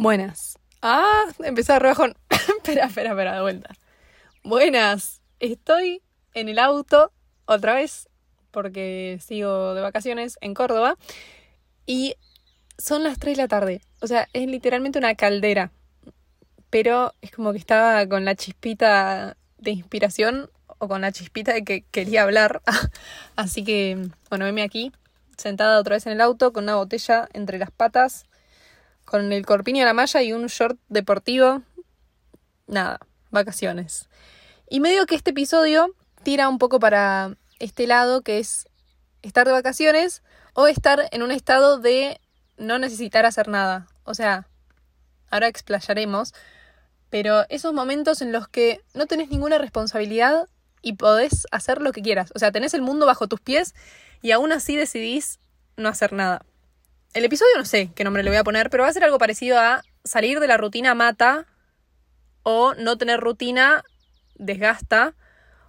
Buenas. Ah, empezó a rebajón. espera, espera, espera, de vuelta. Buenas. Estoy en el auto otra vez porque sigo de vacaciones en Córdoba y son las 3 de la tarde. O sea, es literalmente una caldera. Pero es como que estaba con la chispita de inspiración o con la chispita de que quería hablar. Así que, bueno, veme aquí, sentada otra vez en el auto con una botella entre las patas con el corpiño a la malla y un short deportivo. Nada, vacaciones. Y medio que este episodio tira un poco para este lado que es estar de vacaciones o estar en un estado de no necesitar hacer nada. O sea, ahora explayaremos, pero esos momentos en los que no tenés ninguna responsabilidad y podés hacer lo que quieras. O sea, tenés el mundo bajo tus pies y aún así decidís no hacer nada. El episodio no sé qué nombre le voy a poner, pero va a ser algo parecido a salir de la rutina mata o no tener rutina desgasta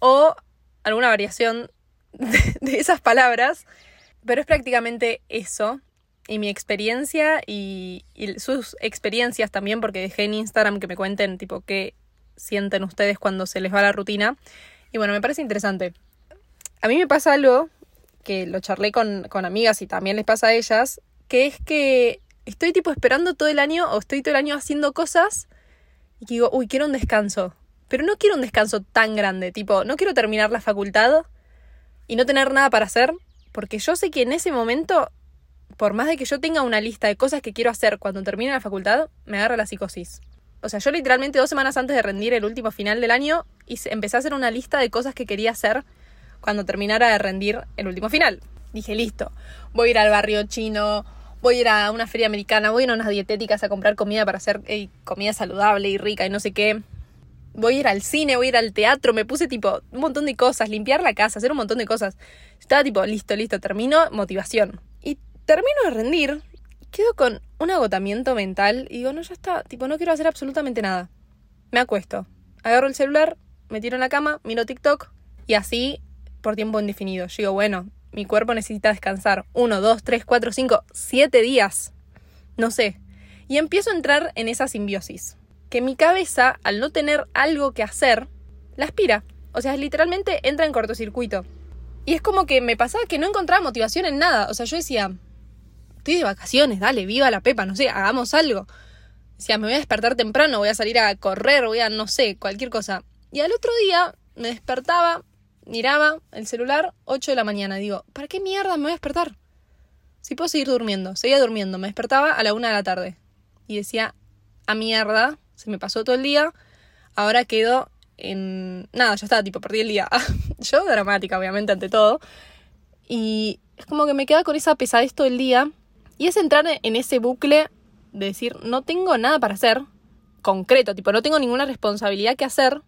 o alguna variación de, esas palabras, pero es prácticamente eso. Y mi experiencia y, y, sus experiencias también, porque dejé en Instagram que me cuenten tipo qué sienten ustedes cuando se les va la rutina. Y bueno, me parece interesante. A mí me pasa algo que lo charlé con, con amigas y también les pasa a ellas, que es que estoy tipo esperando todo el año o estoy todo el año haciendo cosas y digo, uy, quiero un descanso. Pero no quiero un descanso tan grande, tipo, no quiero terminar la facultad y no tener nada para hacer, porque yo sé que en ese momento, por más de que yo tenga una lista de cosas que quiero hacer cuando termine la facultad, me agarra la psicosis. O sea, yo literalmente dos semanas antes de rendir el último final del año, empecé a hacer una lista de cosas que quería hacer cuando terminara de rendir el último final. Dije, listo, voy a ir al barrio chino, voy a ir a una feria americana, voy a ir a unas dietéticas a comprar comida para hacer comida saludable y rica y no sé qué. Voy a ir al cine, voy a ir al teatro, me puse tipo un montón de cosas, limpiar la casa, hacer un montón de cosas. Estaba tipo, listo, listo, termino, motivación. Y termino de rendir, quedo con un agotamiento mental y digo, no, ya está, tipo, no quiero hacer absolutamente nada. Me acuesto, agarro el celular, me tiro en la cama, miro TikTok y así por tiempo indefinido. Yo bueno, mi cuerpo necesita descansar. Uno, dos, tres, cuatro, cinco, siete días. No sé. Y empiezo a entrar en esa simbiosis. Que mi cabeza, al no tener algo que hacer, la aspira. O sea, literalmente entra en cortocircuito. Y es como que me pasaba que no encontraba motivación en nada. O sea, yo decía, estoy de vacaciones, dale, viva la pepa, no sé, hagamos algo. Decía, me voy a despertar temprano, voy a salir a correr, voy a, no sé, cualquier cosa. Y al otro día me despertaba, miraba el celular, 8 de la mañana. Digo, ¿para qué mierda me voy a despertar? Si puedo seguir durmiendo. Seguía durmiendo. Me despertaba a la 1 de la tarde. Y decía, a mierda, se me pasó todo el día. Ahora quedo en... Nada, ya está, tipo, perdí el día. Yo dramática, obviamente, ante todo. Y es como que me queda con esa pesadez todo el día. Y es entrar en ese bucle de decir, no tengo nada para hacer. Concreto, tipo, no tengo ninguna responsabilidad que hacer.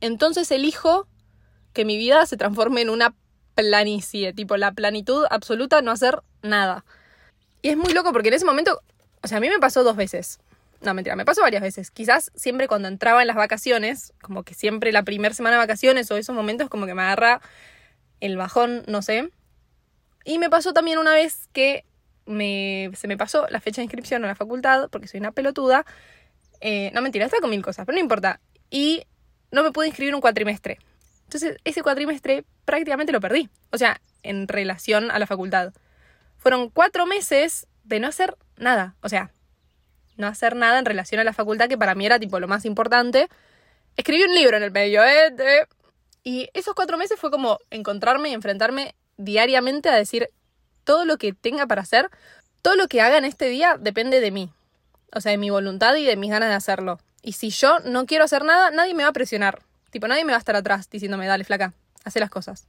Entonces elijo que mi vida se transforme en una planicie, tipo la planitud absoluta, no hacer nada. Y es muy loco porque en ese momento, o sea, a mí me pasó dos veces. No, mentira, me pasó varias veces. Quizás siempre cuando entraba en las vacaciones, como que siempre la primera semana de vacaciones o esos momentos como que me agarra el bajón, no sé. Y me pasó también una vez que me, se me pasó la fecha de inscripción a la facultad, porque soy una pelotuda. Eh, no, mentira, estaba con mil cosas, pero no importa. Y no me pude inscribir un cuatrimestre. Entonces, ese cuatrimestre prácticamente lo perdí. O sea, en relación a la facultad. Fueron cuatro meses de no hacer nada. O sea, no hacer nada en relación a la facultad, que para mí era tipo lo más importante. Escribí un libro en el medio, ¿eh? Y esos cuatro meses fue como encontrarme y enfrentarme diariamente a decir todo lo que tenga para hacer, todo lo que haga en este día depende de mí. O sea, de mi voluntad y de mis ganas de hacerlo. Y si yo no quiero hacer nada, nadie me va a presionar. Tipo, nadie me va a estar atrás diciéndome, dale, flaca, hace las cosas.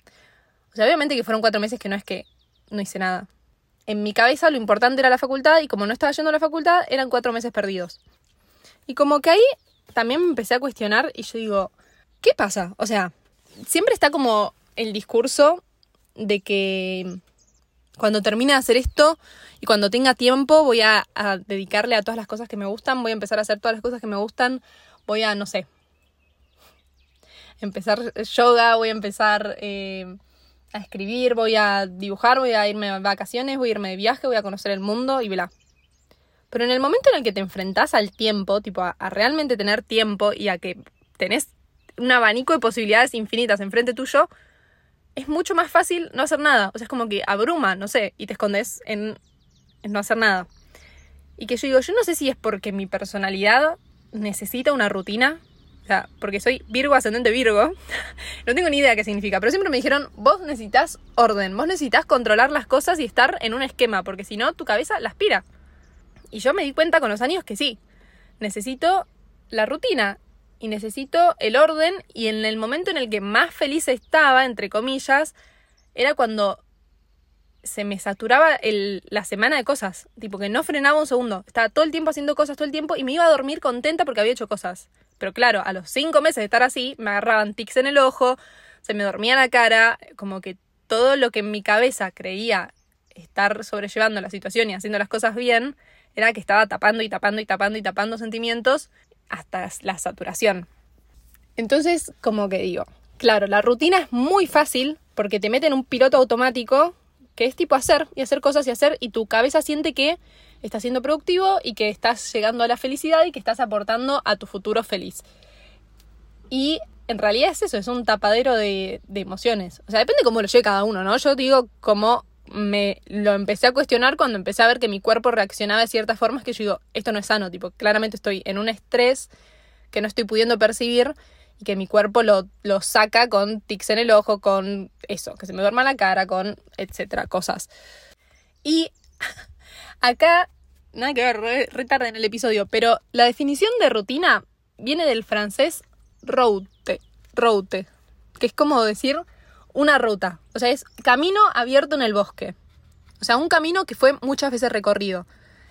O sea, obviamente que fueron cuatro meses que no es que no hice nada. En mi cabeza lo importante era la facultad y como no estaba yendo a la facultad, eran cuatro meses perdidos. Y como que ahí también me empecé a cuestionar y yo digo, ¿qué pasa? O sea, siempre está como el discurso de que cuando termine de hacer esto y cuando tenga tiempo voy a, a, dedicarle a todas las cosas que me gustan, voy a empezar a hacer todas las cosas que me gustan, voy a, no sé, empezar yoga, voy a empezar eh, a escribir, voy a dibujar, voy a irme a vacaciones, voy a irme de viaje, voy a conocer el mundo y bla. Pero en el momento en el que te enfrentás al tiempo, tipo a, a realmente tener tiempo y a que tenés un abanico de posibilidades infinitas enfrente tuyo, es mucho más fácil no hacer nada. O sea, es como que abruma, no sé, y te escondes en, en no hacer nada. Y que yo digo, yo no sé si es porque mi personalidad necesita una rutina. Porque soy Virgo ascendente Virgo. no tengo ni idea qué significa. Pero siempre me dijeron, vos necesitas orden. Vos necesitas controlar las cosas y estar en un esquema. Porque si no, tu cabeza la aspira. Y yo me di cuenta con los años que sí. Necesito la rutina y necesito el orden y en el momento en el que más feliz estaba, entre comillas, era cuando se me saturaba la semana de cosas, tipo que no frenaba un segundo, estaba todo el tiempo haciendo cosas todo el tiempo y me iba a dormir contenta porque había hecho cosas. Pero claro, a los cinco meses de estar así, me agarraban tics en el ojo, se me dormía la cara, como que todo lo que en mi cabeza creía estar sobrellevando la situación y haciendo las cosas bien, era que estaba tapando y tapando y tapando y tapando sentimientos hasta la saturación. Entonces, como que digo, claro, la rutina es muy fácil porque te mete en un piloto automático que es tipo hacer y hacer cosas y hacer y tu cabeza siente que estás siendo productivo y que estás llegando a la felicidad y que estás aportando a tu futuro feliz. Y en realidad es eso, es un tapadero de, emociones. O sea, depende cómo lo lleve cada uno, ¿no? Yo digo cómo me lo empecé a cuestionar cuando empecé a ver que mi cuerpo reaccionaba de ciertas formas que yo digo, esto no es sano, tipo, claramente estoy en un estrés que no estoy pudiendo percibir y que mi cuerpo lo, lo saca con tics en el ojo, con eso, que se me duerma la cara, con etcétera, cosas. Y acá, nada que ver, retarde en el episodio, pero la definición de rutina viene del francés route, route, que es como decir una ruta. O sea, es camino abierto en el bosque. O sea, un camino que fue muchas veces recorrido.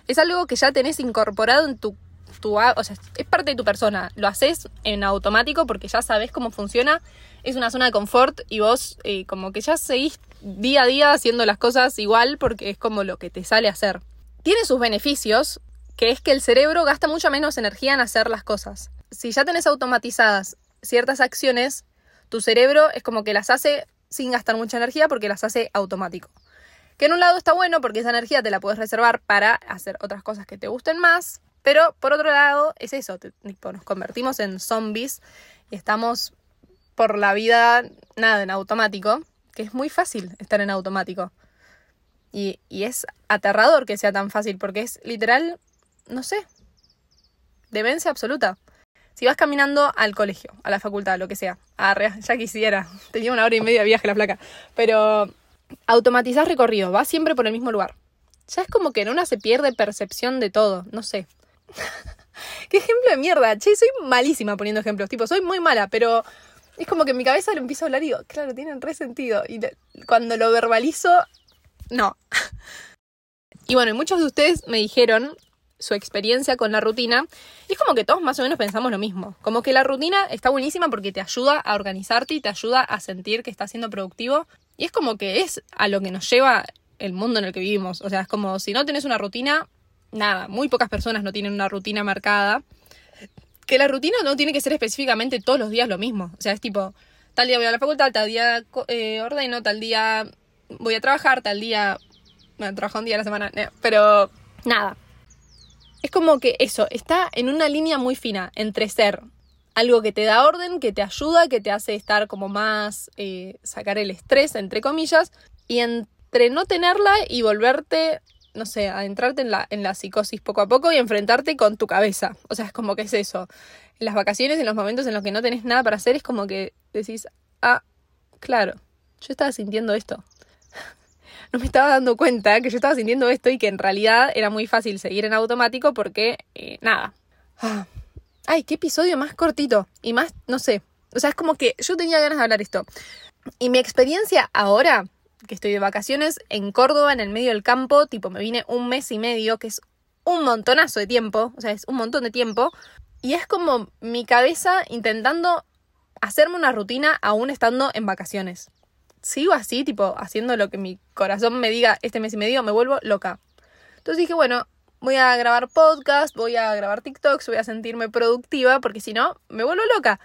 Es algo que ya tenés incorporado en tu, tu o sea, es parte de tu persona. Lo haces en automático porque ya sabes cómo funciona. Es una zona de confort y vos eh, como que ya seguís día a día haciendo las cosas igual porque es como lo que te sale a hacer. Tiene sus beneficios, que es que el cerebro gasta mucha menos energía en hacer las cosas. Si ya tenés automatizadas ciertas acciones, tu cerebro es como que las hace sin gastar mucha energía porque las hace automático. Que en un lado está bueno porque esa energía te la puedes reservar para hacer otras cosas que te gusten más, pero por otro lado es eso, nos convertimos en zombies y estamos por la vida, nada, en automático, que es muy fácil estar en automático. Y, y es aterrador que sea tan fácil porque es literal, no sé, demencia absoluta. Si vas caminando al colegio, a la facultad, lo que sea, ah, ya quisiera, tenía una hora y media de viaje la placa, pero automatizás recorrido, vas siempre por el mismo lugar. Ya es como que en una se pierde percepción de todo, no sé. ¿Qué ejemplo de mierda? Che, soy malísima poniendo ejemplos, tipo, soy muy mala, pero es como que en mi cabeza lo empiezo a hablar y digo, claro, tienen re sentido. Y cuando lo verbalizo, no. Y bueno, muchos de ustedes me dijeron su experiencia con la rutina. Y es como que todos más o menos pensamos lo mismo. Como que la rutina está buenísima porque te ayuda a organizarte y te ayuda a sentir que estás siendo productivo. Y es como que es a lo que nos lleva el mundo en el que vivimos. O sea, es como si no tenés una rutina, nada, muy pocas personas no tienen una rutina marcada. Que la rutina no tiene que ser específicamente todos los días lo mismo. O sea, es tipo, tal día voy a la facultad, tal día eh, ordeno, tal día voy a trabajar, tal día... Bueno, trabajo un día a la semana, pero nada, es como que eso, está en una línea muy fina entre ser algo que te da orden, que te ayuda, que te hace estar como más, eh, sacar el estrés, entre comillas, y entre no tenerla y volverte, no sé, adentrarte en la, en la psicosis poco a poco y enfrentarte con tu cabeza. O sea, es como que es eso. En las vacaciones, en los momentos en los que no tenés nada para hacer, es como que decís, ah, claro, yo estaba sintiendo esto no me estaba dando cuenta que yo estaba sintiendo esto y que en realidad era muy fácil seguir en automático porque, eh, nada. Ah. Ay, qué episodio más cortito y más, no sé. O sea, es como que yo tenía ganas de hablar esto. Y mi experiencia ahora, que estoy de vacaciones en Córdoba, en el medio del campo, tipo me vine un mes y medio, que es un montonazo de tiempo, o sea, es un montón de tiempo. Y es como mi cabeza intentando hacerme una rutina aún estando en vacaciones sigo así, tipo, haciendo lo que mi corazón me diga este mes y medio, me vuelvo loca. Entonces dije, bueno, voy a grabar podcast, voy a grabar TikToks, voy a sentirme productiva, porque si no, me vuelvo loca.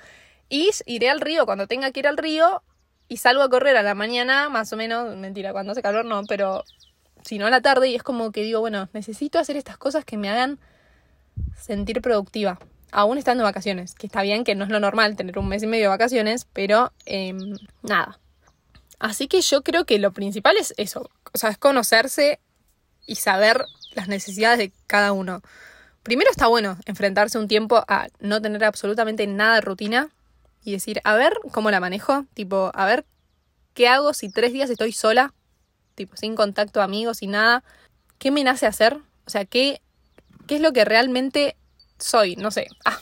Y iré al río cuando tenga que ir al río y salgo a correr a la mañana, más o menos, mentira, cuando hace calor no, pero sino a la tarde y es como que digo, bueno, necesito hacer estas cosas que me hagan sentir productiva, aún estando de vacaciones, que está bien que no es lo normal tener un mes y medio de vacaciones, pero em, nada. Así que yo creo que lo principal es eso, o sea, es conocerse y saber las necesidades de cada uno. Primero está bueno enfrentarse un tiempo a no tener absolutamente nada de rutina y decir, a ver cómo la manejo, tipo, a ver qué hago si tres días estoy sola, tipo, sin contacto, amigos y nada, qué me nace hacer, o sea, qué, qué es lo que realmente soy, no sé, ah,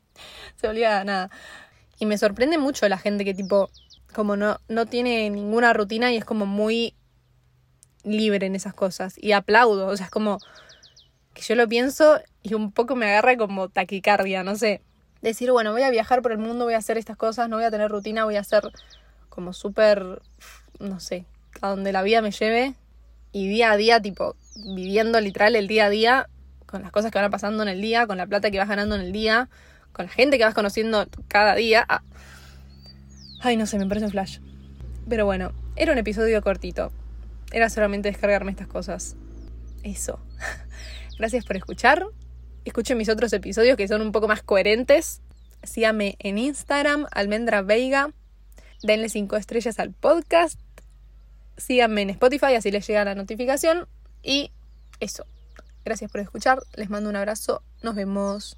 se olvida nada. Y me sorprende mucho la gente que tipo, como no, no tiene ninguna rutina y es como muy libre en esas cosas. Y aplaudo, o sea, es como que yo lo pienso y un poco me agarra como taquicardia, no sé decir, bueno, voy a viajar por el mundo, voy a hacer estas cosas, no voy a tener rutina, voy a ser como súper, no sé, a donde la vida me lleve y día a día, tipo, viviendo literal el día a día con las cosas que van pasando en el día, con la plata que vas ganando en el día, con la gente que vas conociendo cada día. Ah. Ay, no sé, me parece un flash. Pero bueno, era un episodio cortito. Era solamente descargarme estas cosas. Eso. Gracias por escuchar escuchen mis otros episodios que son un poco más coherentes. Síganme en Instagram, Almendra Veiga. Denle 5 estrellas al podcast. Síganme en Spotify, así les llega la notificación. Y eso. Gracias por escuchar. Les mando un abrazo. Nos vemos.